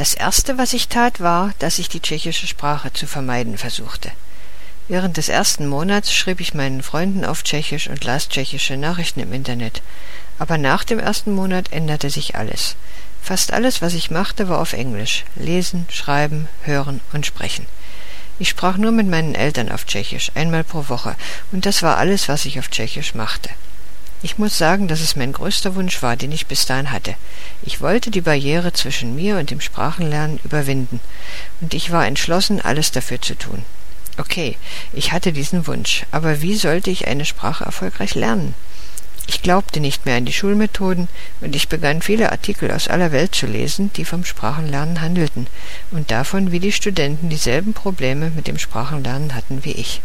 Das erste, was ich tat, war, dass ich die tschechische Sprache zu vermeiden versuchte. Während des ersten Monats schrieb ich meinen Freunden auf Tschechisch und las tschechische Nachrichten im Internet. Aber nach dem ersten Monat änderte sich alles. Fast alles, was ich machte, war auf Englisch. Lesen, schreiben, hören und sprechen. Ich sprach nur mit meinen Eltern auf Tschechisch, einmal pro Woche, und das war alles, was ich auf Tschechisch machte. Ich muss sagen, dass es mein größter Wunsch war, den ich bis dahin hatte. Ich wollte die Barriere zwischen mir und dem Sprachenlernen überwinden, und ich war entschlossen, alles dafür zu tun. Okay, ich hatte diesen Wunsch, aber wie sollte ich eine Sprache erfolgreich lernen? Ich glaubte nicht mehr an die Schulmethoden und ich begann viele Artikel aus aller Welt zu lesen, die vom Sprachenlernen handelten und davon, wie die Studenten dieselben Probleme mit dem Sprachenlernen hatten wie ich.